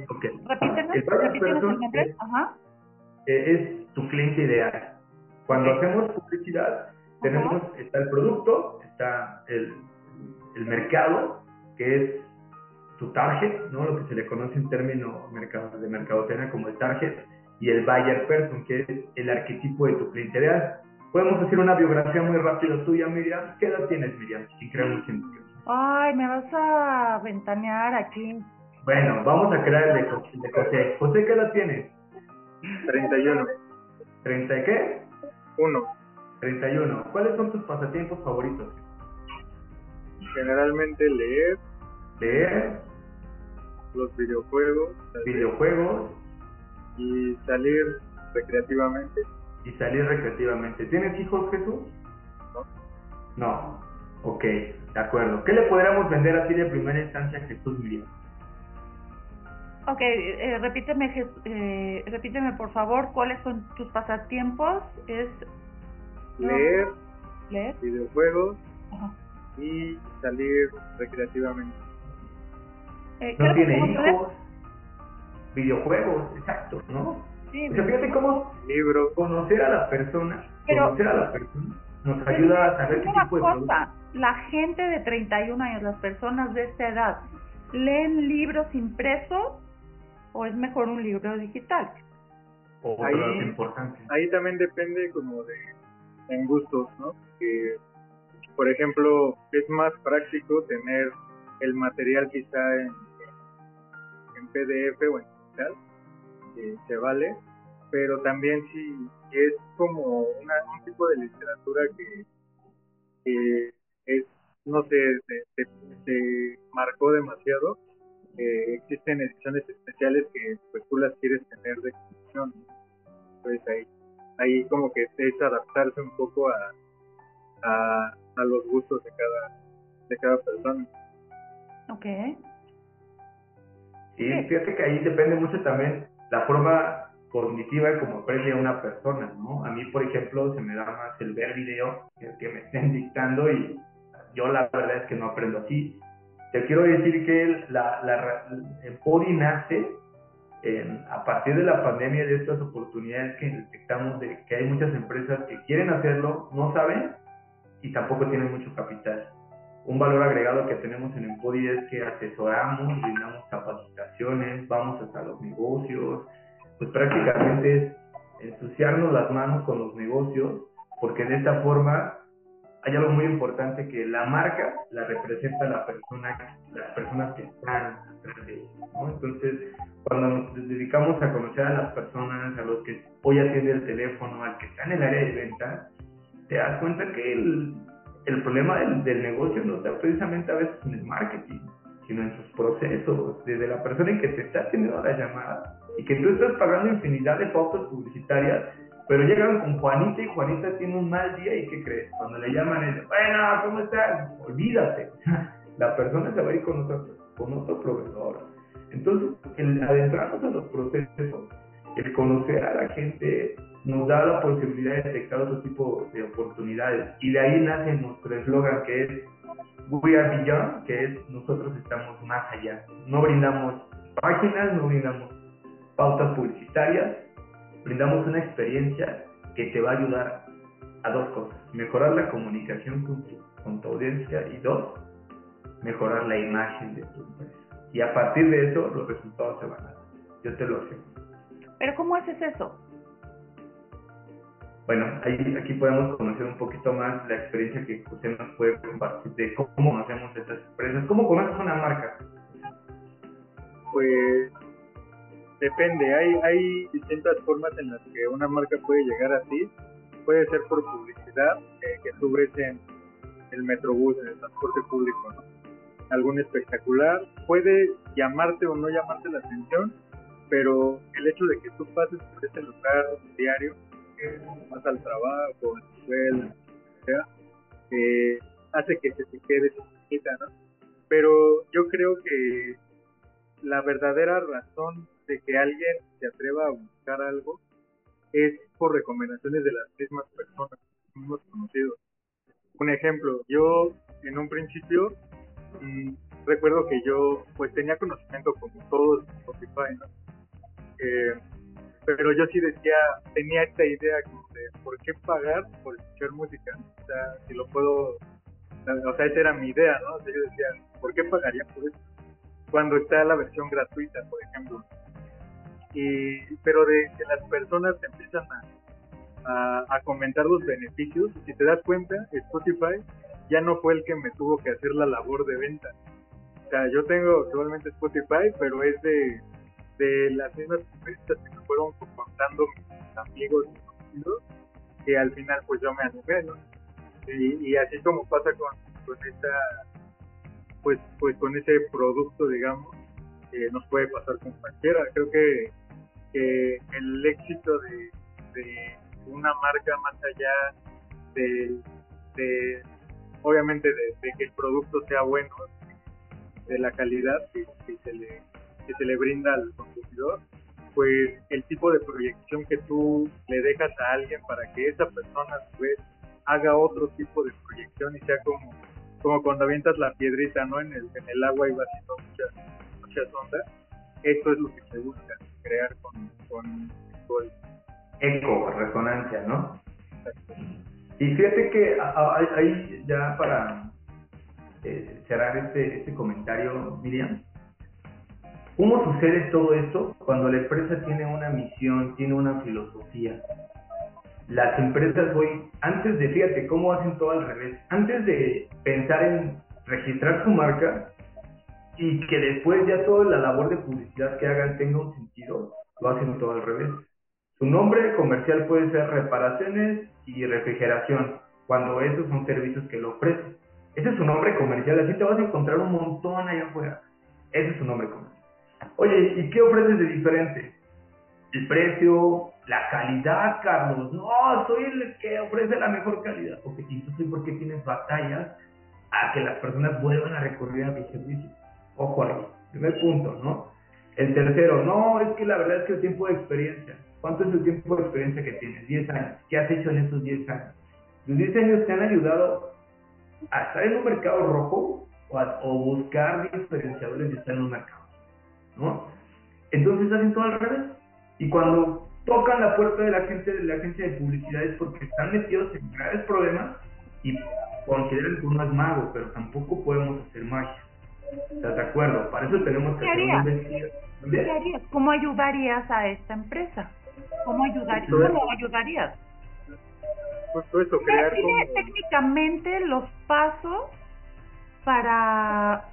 Okay. Repítenos, el, el nombre. Ajá. Eh, es tu cliente ideal. Cuando hacemos publicidad, tenemos, está el producto, está el, el, mercado, que es tu target, ¿no? lo que se le conoce en términos de mercadotecnia como el target, y el buyer person, que es el arquetipo de tu cliente ideal. Podemos hacer una biografía muy rápida tuya, Miriam. ¿Qué edad tienes, Miriam? Si creemos en Ay, me vas a ventanear aquí. Bueno, vamos a crear el de, José. José, ¿qué edad tienes? 31. ¿30 qué? 1. 31. ¿Cuáles son tus pasatiempos favoritos? Generalmente leer. Leer. Los videojuegos. Videojuegos. Y salir recreativamente. Y salir recreativamente. ¿Tienes hijos, Jesús? No. No. Ok, de acuerdo. ¿Qué le podríamos vender así de primera instancia a Jesús Miriam? Ok, eh, repíteme, eh, repíteme por favor, ¿cuáles son tus pasatiempos? Es leer, leer, videojuegos y salir recreativamente. Eh, no tiene hijos, videojuegos, exacto, ¿no? Sí, fíjate cómo libro. conocer a la persona, conocer a la persona nos ayuda a saber qué tipo de cosa, La gente de 31 años, las personas de esta edad, ¿leen libros impresos o es mejor un libro digital? ahí, ahí también depende como de en gustos, ¿no? Que, por ejemplo, es más práctico tener el material quizá en PDF o en digital, que se vale, pero también si es como una, un tipo de literatura que, que es, no sé, te, marcó demasiado, eh, existen ediciones especiales que pues tú las quieres tener de colección. Entonces ahí, ahí como que es adaptarse un poco a, a, a los gustos de cada, de cada persona. Ok. Sí, fíjate que ahí depende mucho también la forma cognitiva como aprende una persona, ¿no? A mí, por ejemplo, se me da más el ver video que el que me estén dictando y yo la verdad es que no aprendo así. Te quiero decir que la, la, el PODI nace a partir de la pandemia de estas oportunidades que detectamos de que hay muchas empresas que quieren hacerlo, no saben y tampoco tienen mucho capital. Un valor agregado que tenemos en Empodi es que asesoramos, brindamos capacitaciones, vamos hasta los negocios, pues prácticamente es ensuciarnos las manos con los negocios, porque de esta forma hay algo muy importante que la marca la representa la persona, las personas que están atrás de ¿no? Entonces, cuando nos dedicamos a conocer a las personas, a los que hoy atiende el teléfono, al que está en el área de venta, te das cuenta que el, el problema del, del, negocio no está precisamente a veces en el marketing, sino en sus procesos, desde la persona en que te está atendiendo la llamada y que tú estás pagando infinidad de pautas publicitarias pero llegan con Juanita y Juanita tiene un mal día y ¿qué crees? Cuando le llaman es, bueno, ¿cómo estás? Olvídate. (laughs) La persona se va a ir con otro, con otro proveedor. Entonces, el adentrarnos a los procesos, el conocer a la gente, nos da la posibilidad de detectar otro tipo de oportunidades. Y de ahí nace nuestro eslogan que es We are beyond, que es nosotros estamos más allá. No brindamos páginas, no brindamos pautas publicitarias, brindamos una experiencia que te va a ayudar a dos cosas. Mejorar la comunicación con tu, con tu audiencia y dos, mejorar la imagen de tu empresa. Y a partir de eso los resultados se van a dar. Yo te lo aseguro. ¿Pero cómo haces eso? Bueno, ahí, aquí podemos conocer un poquito más la experiencia que José nos puede compartir de cómo conocemos estas empresas. ¿Cómo conoces una marca? Pues depende, hay, hay distintas formas en las que una marca puede llegar a ti. Puede ser por publicidad, eh, que tú ves en el metrobús, en el transporte público, ¿no? algún espectacular. Puede llamarte o no llamarte la atención, pero el hecho de que tú pases por ese lugar diario, vas al trabajo, al nivel, sea, eh, hace que se te quede ¿no? Pero yo creo que la verdadera razón de que alguien se atreva a buscar algo es por recomendaciones de las mismas personas, mismos conocidos. Un ejemplo, yo en un principio mm, recuerdo que yo pues tenía conocimiento como todos en Spotify, ¿no? Eh, pero yo sí decía, tenía esta idea como de por qué pagar por escuchar música, o sea, si lo puedo, o sea, esa era mi idea, ¿no? O sea, yo decía, ¿por qué pagaría por eso? Cuando está la versión gratuita, por ejemplo y, pero de que las personas empiezan a, a, comentar los beneficios, si te das cuenta, Spotify ya no fue el que me tuvo que hacer la labor de venta. O sea, yo tengo actualmente Spotify, pero es de, de las mismas experiencias que me fueron contando mis amigos y conocidos, que al final pues yo me animé, ¿no? Y, así como pasa con, con esta, pues, pues con ese producto, digamos, que nos puede pasar con cualquiera. Creo que que el éxito de, una marca más allá de, obviamente de, que el producto sea bueno, de la calidad que, se le, que se le brinda al consumidor, pues el tipo de proyección que tú le dejas a alguien para que esa persona a su vez haga otro tipo de proyección y sea como, como cuando avientas la piedrita ¿no? en, el, en el agua y va haciendo muchas, muchas ondas, eso es lo que se busca crear con, con, ignorancia, ¿no? Y fíjate que ahí ya para eh, cerrar este, este comentario, Miriam, ¿cómo sucede todo esto cuando la empresa tiene una misión, tiene una filosofía? Las empresas hoy, antes de, fíjate cómo hacen todo al revés, antes de pensar en registrar su marca y que después ya toda la labor de publicidad que hagan tenga un sentido, lo hacen todo al revés. Su nombre comercial puede ser reparaciones y refrigeración, cuando esos son servicios que lo ofrecen. Ese es su nombre comercial, así te vas a encontrar un montón allá afuera. Ese es su nombre comercial. Oye, ¿y qué ofreces de diferente? El precio, la calidad, Carlos. No, soy el que ofrece la mejor calidad. Ok, ¿y entonces por qué tienes batallas a que las personas vuelvan a recurrir a mi servicio? Ojo ahí, primer punto, ¿no? El tercero, no, es que la verdad es que el tiempo de experiencia. ¿Cuánto es el tiempo de experiencia que tienes? 10 años. ¿Qué has hecho en esos 10 años? Los 10 años te han ayudado a estar en un mercado rojo o, a, buscar diferenciadores y estar en un mercado. ¿No? Entonces hacen todo al revés. Y cuando tocan la puerta de la gente de la agencia de publicidad es porque están metidos en graves problemas y consideran que uno es mago, pero tampoco podemos hacer magia. ¿Estás de acuerdo? Para eso tenemos que hacer un ¿Qué harías? ¿Cómo ayudarías a esta empresa? ¿Cómo, ayudar, ¿Cómo ayudarías? Justo eso, crear técnicamente los pasos para,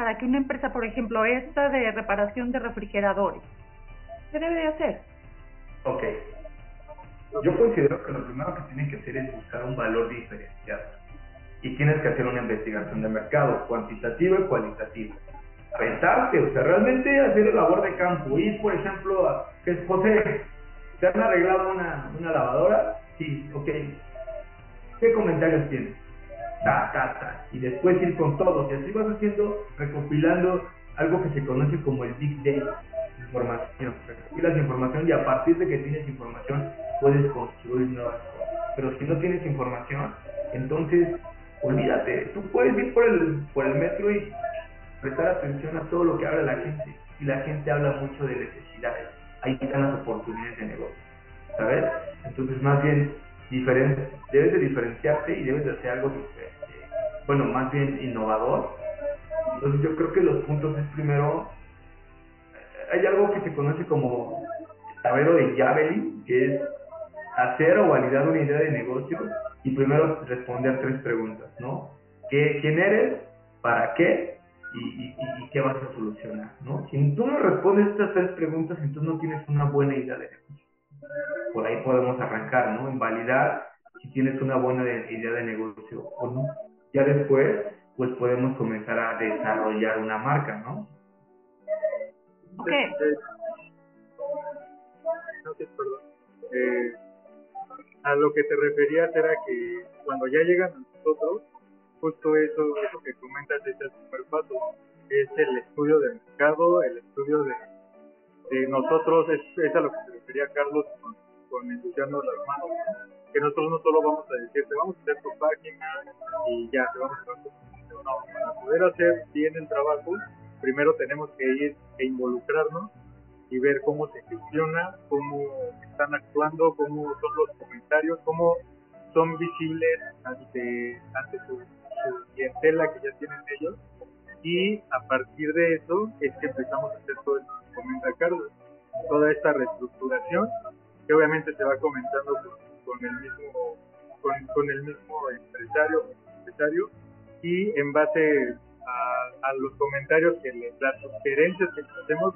para que una empresa, por ejemplo, esta de reparación de refrigeradores, ¿qué debe de hacer? Ok. Yo considero que lo primero que tienen que hacer es buscar un valor diferenciado. Y tienes que hacer una investigación de mercado, cuantitativa y cualitativa. Aventarte, o sea, realmente hacer el labor de campo. Ir, por ejemplo, a, que José, ¿Te han arreglado una, una lavadora? Sí, ok. ¿Qué comentarios tienes? Ta, ta, ta. Y después ir con todos. Y así vas haciendo, recopilando algo que se conoce como el Big Data. Información. Recopilas información y a partir de que tienes información puedes construir nuevas cosas. Pero si no tienes información, entonces olvídate. Tú puedes ir por el, por el metro y prestar atención a todo lo que habla la gente. Y la gente habla mucho de necesidades ahí están las oportunidades de negocio, ¿sabes? Entonces, más bien, debes de diferenciarte y debes de hacer algo bueno, más bien innovador. Entonces, yo creo que los puntos es primero, hay algo que se conoce como tablero de Javelin, que es hacer o validar una idea de negocio y primero responder tres preguntas, ¿no? ¿Qué, ¿Quién eres? ¿Para qué? y, qué vas a solucionar, ¿no? Si tú no respondes estas tres preguntas, entonces no tienes una buena idea de negocio. Por ahí podemos arrancar, ¿no? En validar si tienes una buena idea de negocio o no. Ya después, pues podemos comenzar a desarrollar una marca, ¿no? Ok. perdón. Eh, a lo que te referías era que cuando ya llegan a nosotros, justo eso, eso que comentas es el primer paso, es el estudio del mercado, el estudio de, de nosotros, es, a lo que se refería Carlos con, con ensuciarnos las manos, que nosotros no solo vamos a decirte, vamos a hacer tu página y ya, te vamos a hacer tu no, para poder hacer bien el trabajo, primero tenemos que ir e involucrarnos y ver cómo se gestiona, cómo están actuando, cómo son los comentarios, cómo son visibles ante, ante su su clientela que ya tienen ellos. Y a partir de eso es que empezamos a hacer todo que comenta Carlos, toda esta reestructuración que obviamente se va comentando con, el mismo con, el mismo empresario, empresario y en base a, los comentarios que las sugerencias que hacemos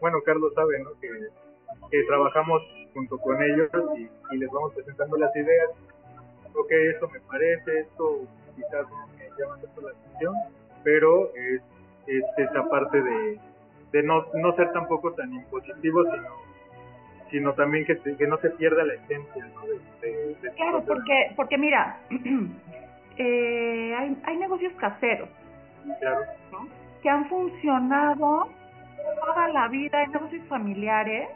bueno Carlos sabe ¿no? que, que trabajamos junto con ellos y, les vamos presentando las ideas ok esto me parece esto quizás me llama tanto la atención, pero es, es esa parte de, de no, no ser tampoco tan impositivo, sino sino también que, que no se pierda la esencia de, claro porque porque mira (clears throat) eh, hay, hay negocios caseros claro. que han funcionado toda la vida hay negocios familiares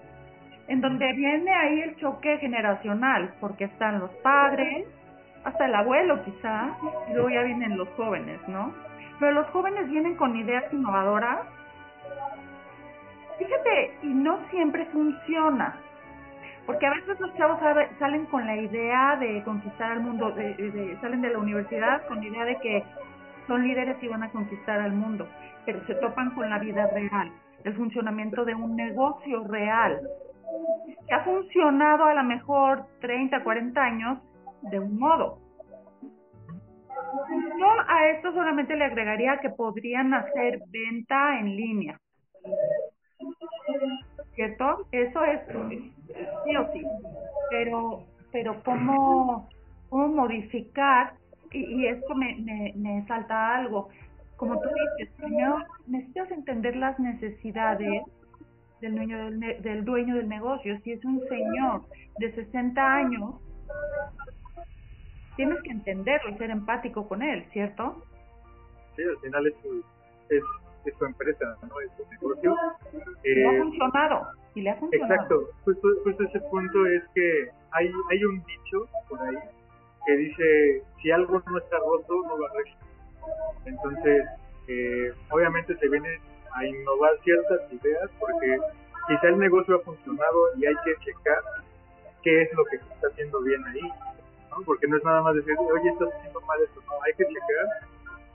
en donde viene ahí el choque generacional porque están los padres hasta el abuelo quizá, y luego ya vienen los jóvenes, ¿no? Pero los jóvenes vienen con ideas innovadoras. Fíjate, y no siempre funciona. Porque a veces los chavos salen con la idea de conquistar al mundo, de, salen de la universidad con la idea de que son líderes y van a conquistar al mundo, pero se topan con la vida real, el funcionamiento de un negocio real, que ha funcionado a lo mejor 30, 40 años de un modo. Yo a esto solamente le agregaría que podrían hacer venta en línea. ¿Cierto? Eso es sí o sí. Pero, pero ¿cómo, cómo modificar? Y, y esto me, me, me salta algo. Como tú dices, primero necesitas entender las necesidades del dueño del, del dueño del negocio. Si es un señor de 60 años, tienes que entenderlo y ser empático con él, ¿cierto? Sí, al final es es, su empresa, ¿no? Es su negocio. Eh, ha funcionado, y le ha funcionado. Exacto, justo, justo ese punto es que hay, hay un dicho por ahí que dice, si algo no está roto, no lo arregla. Entonces, eh, obviamente se viene a innovar ciertas ideas porque quizá el negocio ha funcionado y hay que checar qué es lo que se está haciendo bien ahí, ¿no? porque no es nada más decir, oye, estás haciendo mal esto, no, hay que checar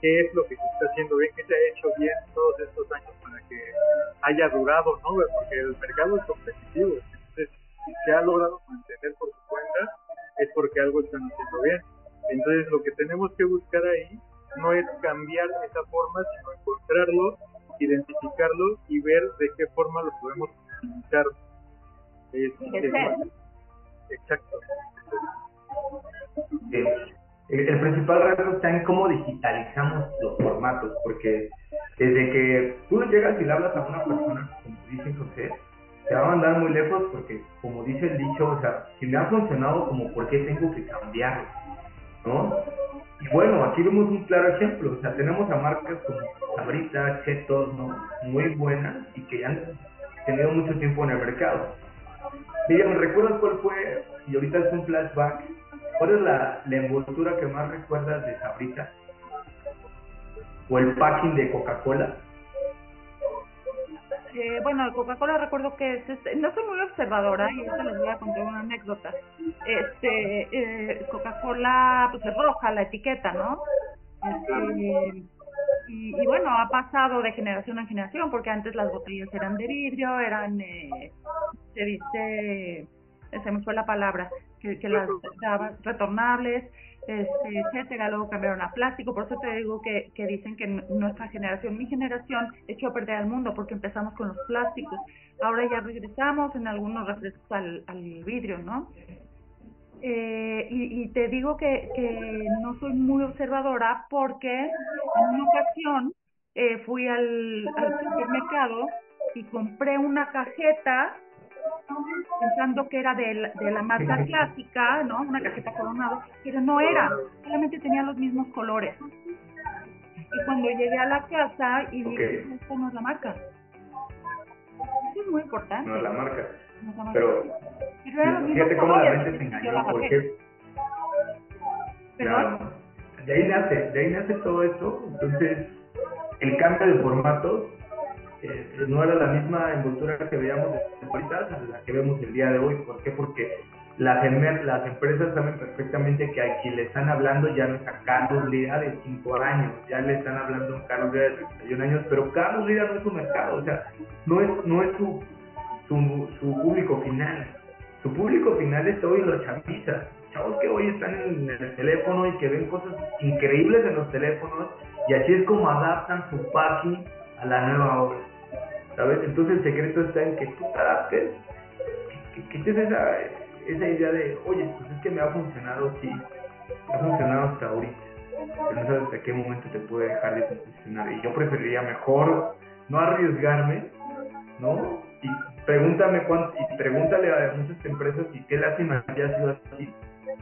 qué es lo que se está haciendo bien, qué se ha hecho bien todos estos años para que haya durado, ¿no? porque el mercado es competitivo, entonces si se ha logrado mantener por su cuenta es porque algo están haciendo bien. Entonces lo que tenemos que buscar ahí no es cambiar esa forma, sino encontrarlo identificarlo y ver de qué forma lo podemos utilizar. exacto. El, principal reto está en cómo digitalizamos los formatos, porque desde que tú llegas y le hablas a una persona, como dice José, te va a mandar muy lejos porque, como dice el dicho, o sea, si me ha funcionado, como por qué tengo que cambiarlo, ¿no? Y bueno, aquí vemos un claro ejemplo, o sea, tenemos a marcas como Sabrita, Chetos, ¿no? Muy buenas y que han tenido mucho tiempo en el mercado. Dígame, ¿recuerdas cuál fue, y ahorita es un flashback, cuál es la, envoltura que más recuerdas de Sabrita? ¿O el packing de Coca-Cola? Eh, bueno, Coca-Cola recuerdo que es, este, no soy muy observadora y ahorita les voy a contar una anécdota. Este, eh, Coca-Cola, pues es roja la etiqueta, ¿no? Este, y, y, bueno, ha pasado de generación en generación porque antes las botellas eran de vidrio, eran, eh, se dice, se me fue la palabra, que, que las daban retornables este, etcétera, luego cambiaron a plástico, por eso te digo que, que dicen que nuestra generación, mi generación, echó a perder al mundo porque empezamos con los plásticos, ahora ya regresamos en algunos refrescos al, al vidrio, ¿no? Eh, y, y, te digo que, que no soy muy observadora porque en una ocasión eh, fui al, al supermercado y compré una cajeta pensando que era de, de la marca clásica, ¿no? Una cajeta coronada, pero no era, solamente tenía los mismos colores. Y cuando llegué a la casa y dije, esto no es la marca. Eso es muy importante. No es la marca. Pero, fíjate cómo la mente se engañó, porque... Claro, de ahí nace, de ahí nace todo esto. Entonces, el cambio de formatos eh, no era la misma envoltura que veíamos ahorita a la que vemos el día de hoy. ¿Por qué? Porque las, las empresas saben perfectamente que aquí le están hablando ya no es a Carlos Lira de 5 años, ya le están hablando a Carlos Lira de 31 años, pero Carlos Lira no es su mercado, o sea, no es, no es su, su, su público final. Su público final es hoy los chavistas, chavos que hoy están en el teléfono y que ven cosas increíbles en los teléfonos y así es como adaptan su packing a la nueva obra. ¿Sabes? Entonces el secreto está en que tú te adaptes, que, quites esa, esa idea de, oye, pues es que me ha funcionado, sí, ha funcionado hasta ahorita, pero no sabes hasta qué momento te puede dejar de funcionar. Y yo preferiría mejor no arriesgarme, ¿no? Y pregúntame cuánto, y pregúntale a muchas empresas y qué lástima haya sido así.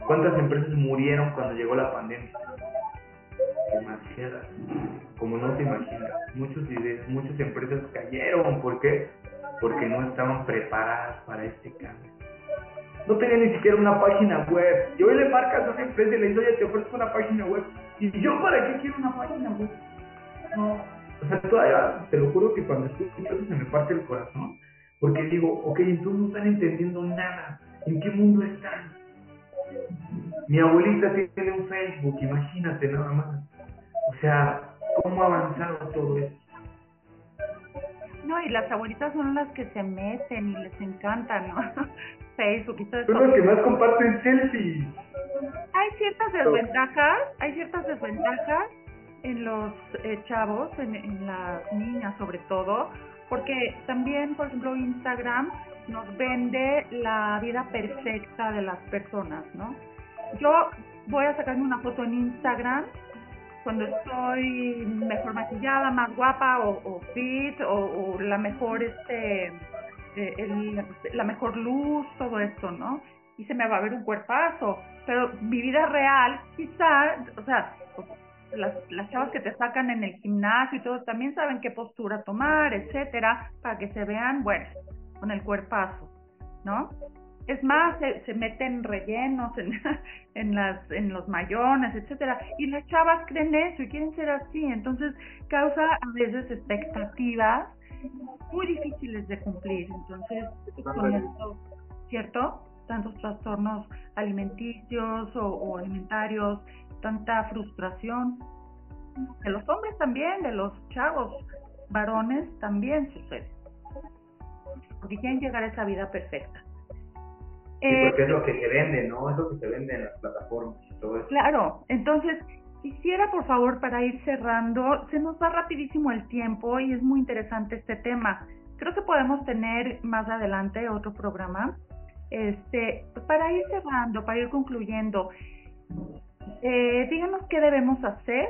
¿Cuántas empresas murieron cuando llegó la pandemia? demasiadas, como no te imaginas. Muchos muchas empresas cayeron, ¿por qué? Porque no estaban preparadas para este cambio. No tenían ni siquiera una página web. Y hoy le marcas a una empresa y le dices, oye, te ofrezco una página web. ¿Y yo para qué quiero una página web? No. O sea, todavía, te lo juro que cuando escucho eso se me parte el corazón. Porque digo, ok, entonces no están entendiendo nada. ¿En qué mundo están? Mi abuelita tiene un Facebook, imagínate nada más. O sea, ¿cómo ha avanzado todo esto? No, y las abuelitas son las que se meten y les encanta, ¿no? (laughs) Facebook y todo eso. Son las que más comparten selfies. Hay ciertas desventajas, hay ciertas desventajas en los eh, chavos, en, en las niñas sobre todo, porque también, por ejemplo, Instagram nos vende la vida perfecta de las personas, ¿no? Yo voy a sacarme una foto en Instagram cuando estoy mejor maquillada, más guapa o, fit o, la mejor este eh, la mejor luz, todo esto, ¿no? Y se me va a ver un cuerpazo, pero mi vida real, quizá, o sea, las, las chavas que te sacan en el gimnasio y todo también saben qué postura tomar, etcétera, para que se vean, bueno, con el cuerpazo, ¿no? Es más, se, se meten rellenos en, (laughs) en, las, en los mayones, etcétera, y las chavas creen eso y quieren ser así, entonces causa a veces expectativas muy difíciles de cumplir, entonces con esto, ¿cierto? Tantos trastornos alimenticios o, o alimentarios, tanta frustración. De los hombres también, de los chavos, varones también sucede. Porque quieren llegar a esa vida perfecta. Eh, porque es lo que se vende, ¿no? Es lo que se vende en las plataformas y todo eso. Claro, entonces quisiera por favor para ir cerrando, se nos va rapidísimo el tiempo y es muy interesante este tema. Creo que podemos tener más adelante otro programa. Este, para ir cerrando, para ir concluyendo, eh, díganos qué debemos hacer,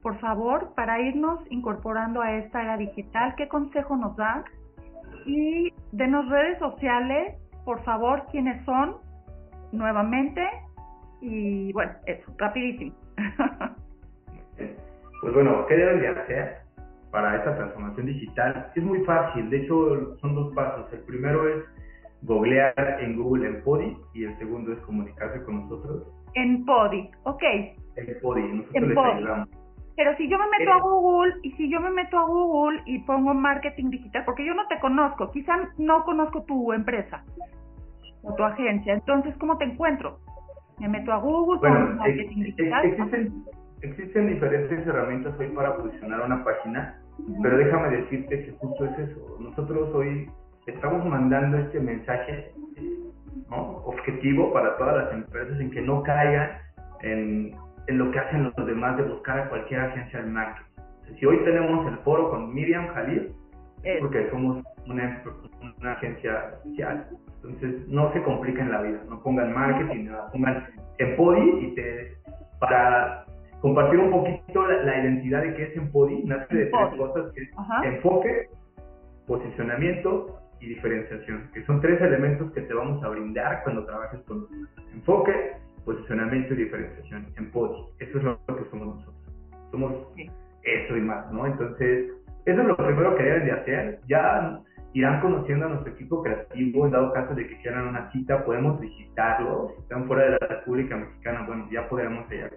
por favor, para irnos incorporando a esta era digital. ¿Qué consejo nos da? Y denos redes sociales, por favor, quiénes son nuevamente. Y bueno, eso, rapidísimo. (laughs) pues bueno, ¿qué deben de hacer para esta transformación digital? Es muy fácil, de hecho son dos pasos. El primero es googlear en Google el PODI y el segundo es comunicarse con nosotros en Podi, ok. En Podi, nosotros les ayudamos. Pero si yo me meto a Google y si yo me meto a Google y pongo marketing digital, porque yo no te conozco, quizá no conozco tu empresa o tu agencia, entonces ¿cómo te encuentro? Me meto a Google, bueno, marketing digital. Existen, existen diferentes herramientas hoy para posicionar una página, pero déjame decirte que justo es eso. Nosotros hoy estamos mandando este mensaje objetivo para todas las empresas en que no caigan en, en lo que hacen los demás de buscar a cualquier agencia de marketing. Si hoy tenemos el foro con Miriam Jalil, es porque somos una, una agencia social. Entonces, no se compliquen la vida, no pongan marketing, nada, pongan Empodi y te, para compartir un poquito la, identidad de qué es Empodi, nace de tres cosas, que es enfoque, posicionamiento y diferenciación, que son tres elementos que te vamos a brindar cuando trabajes con enfoque, posicionamiento y diferenciación en PODI. Eso es lo que somos nosotros. Somos eso y más, ¿no? Entonces, eso es lo primero que deben de hacer. Ya irán conociendo a nuestro equipo creativo, en dado caso de que quieran una cita, podemos visitarlos. Si están fuera de la República Mexicana, bueno, ya podremos allá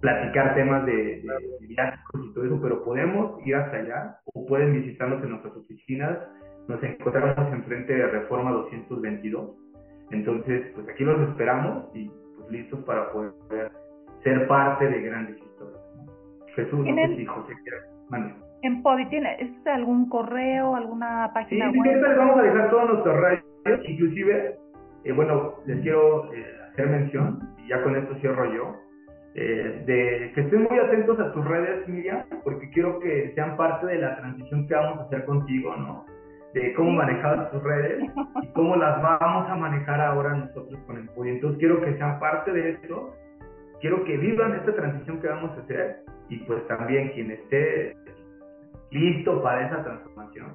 platicar temas de, de, y todo eso, pero podemos ir hasta allá o pueden visitarnos en nuestras oficinas nos encontramos enfrente de Reforma 222. Entonces, pues aquí los esperamos y pues listos para poder ser parte de grandes historias. Jesús, no sé si José quiere. En Podi, ¿tiene algún correo, alguna página sí, web? Sí, les vamos a dejar todos nuestros radios, inclusive, eh, bueno, les quiero eh, hacer mención, y ya con esto cierro yo, eh, de que estén muy atentos a tus redes, Miriam, porque quiero que sean parte de la transición que vamos a hacer contigo, ¿no? de cómo manejar tus redes y cómo las vamos a manejar ahora nosotros con el PUI. Entonces quiero que sean parte de esto, quiero que vivan esta transición que vamos a hacer y pues también quien esté listo para esa transformación,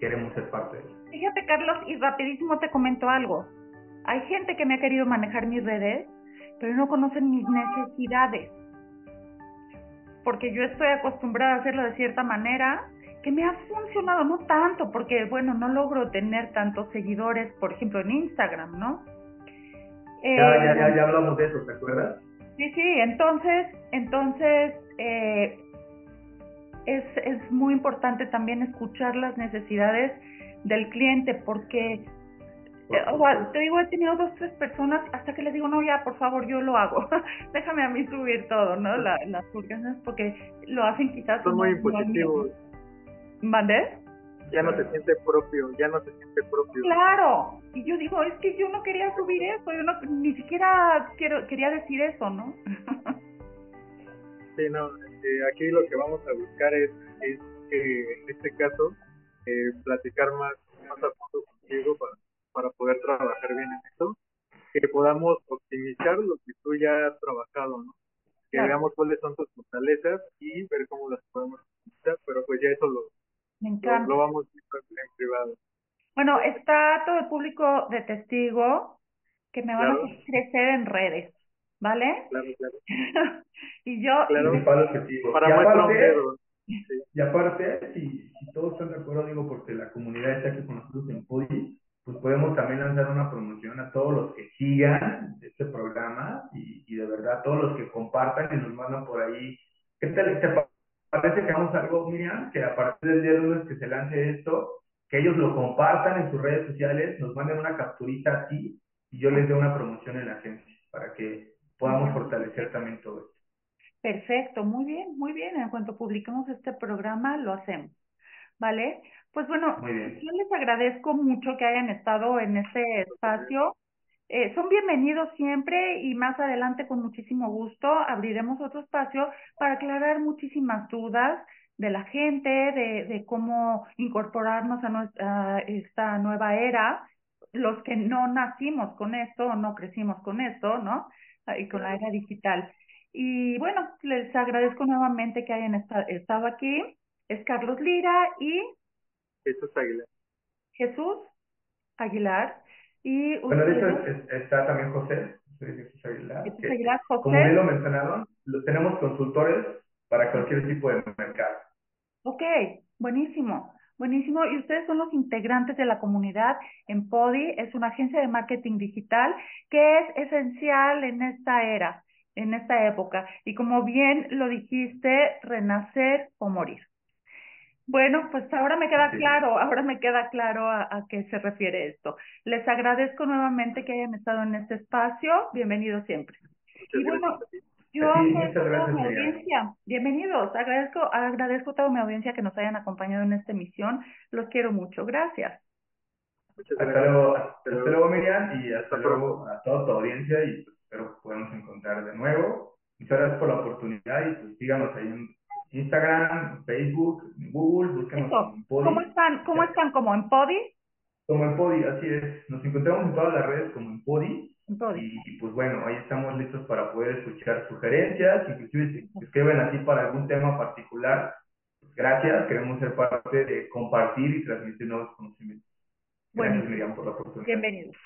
queremos ser parte de eso. Fíjate Carlos, y rapidísimo te comento algo. Hay gente que me ha querido manejar mis redes, pero no conocen mis necesidades. Porque yo estoy acostumbrada a hacerlo de cierta manera que me ha funcionado, no tanto, porque bueno, no logro tener tantos seguidores, por ejemplo, en Instagram, ¿no? ya, ya, ya, ya hablamos de eso, ¿te acuerdas? Sí, sí, entonces, entonces eh, es, es muy importante también escuchar las necesidades del cliente, porque Eh, o te digo, he tenido dos, tres personas hasta que les digo, no, ya, por favor, yo lo hago. (laughs) Déjame a mí subir todo, ¿no? La, las purgas, porque lo hacen quizás... Son muy impositivos. Ya no se siente propio, ya no se siente propio. Claro, y yo digo, es que yo no quería subir eso, yo no, ni siquiera quiero, quería decir eso, ¿no? (laughs) sí, no, eh, aquí lo que vamos a buscar es, es que en este caso, eh, platicar más, más a fondo contigo para para poder trabajar bien en eso, que podamos optimizar lo que tú ya has trabajado, ¿no? Que veamos cuáles son tus fortalezas y ver cómo las podemos optimizar, pero pues ya eso lo, lo, vamos a en privado. Bueno, está todo el público de testigo que me van a crecer en redes, ¿vale? Claro, claro. (laughs) y yo... Claro, para aparte, Y aparte, si, si todos están de acuerdo, digo, porque la comunidad está aquí con nosotros en Podi, pues podemos también lanzar una promoción a todos los que sigan este programa y, y de verdad todos los que compartan y nos mandan por ahí. ¿Qué te, te parece que hagamos algo, Miriam? Que a partir del día lunes que se lance esto, que ellos lo compartan en sus redes sociales, nos manden una capturita así y yo les dé una promoción en la agencia para que podamos fortalecer también todo esto. Perfecto, muy bien, muy bien. En cuanto publiquemos este programa, lo hacemos. ¿Vale? Pues bueno, yo les agradezco mucho que hayan estado en este espacio. Eh, son bienvenidos siempre y más adelante con muchísimo gusto abriremos otro espacio para aclarar muchísimas dudas de la gente, de, de cómo incorporarnos a, nuestra, esta nueva era, los que no nacimos con esto o no crecimos con esto, ¿no? Y con la era digital. Y bueno, les agradezco nuevamente que hayan estado aquí. Es Carlos Lira y Jesús Aguilar. Jesús Aguilar. Y bueno, de hecho está también José, Jesús Aguilar. Jesús Aguilar, José. Como bien lo mencionaron, lo, tenemos consultores para cualquier tipo de mercado. Ok, buenísimo. Buenísimo. Y ustedes son los integrantes de la comunidad en PODI. Es una agencia de marketing digital que es esencial en esta era, en esta época. Y como bien lo dijiste, renacer o morir. Bueno, pues ahora me queda claro, ahora me queda claro a, qué se refiere esto. Les agradezco nuevamente que hayan estado en este espacio. Bienvenidos siempre. y bueno, yo agradezco a mi audiencia. Bienvenidos. Agradezco, agradezco a toda mi audiencia que nos hayan acompañado en esta emisión. Los quiero mucho. Gracias. Hasta luego, hasta luego Miriam, y hasta luego a toda tu audiencia y pues, espero que podamos encontrar de nuevo. Muchas gracias por la oportunidad y pues síganos ahí en Instagram, Facebook, Google, búsquenos en Podi. ¿Cómo están? ¿Cómo están? ¿Como en Podi? Como en Podi, así es. Nos encontramos en todas las redes como en Podi. Y, pues bueno, ahí estamos listos para poder escuchar sugerencias, inclusive si escriben así para algún tema particular, pues gracias, queremos ser parte de compartir y transmitir nuevos conocimientos. Gracias, Miriam, por la oportunidad. Bienvenidos.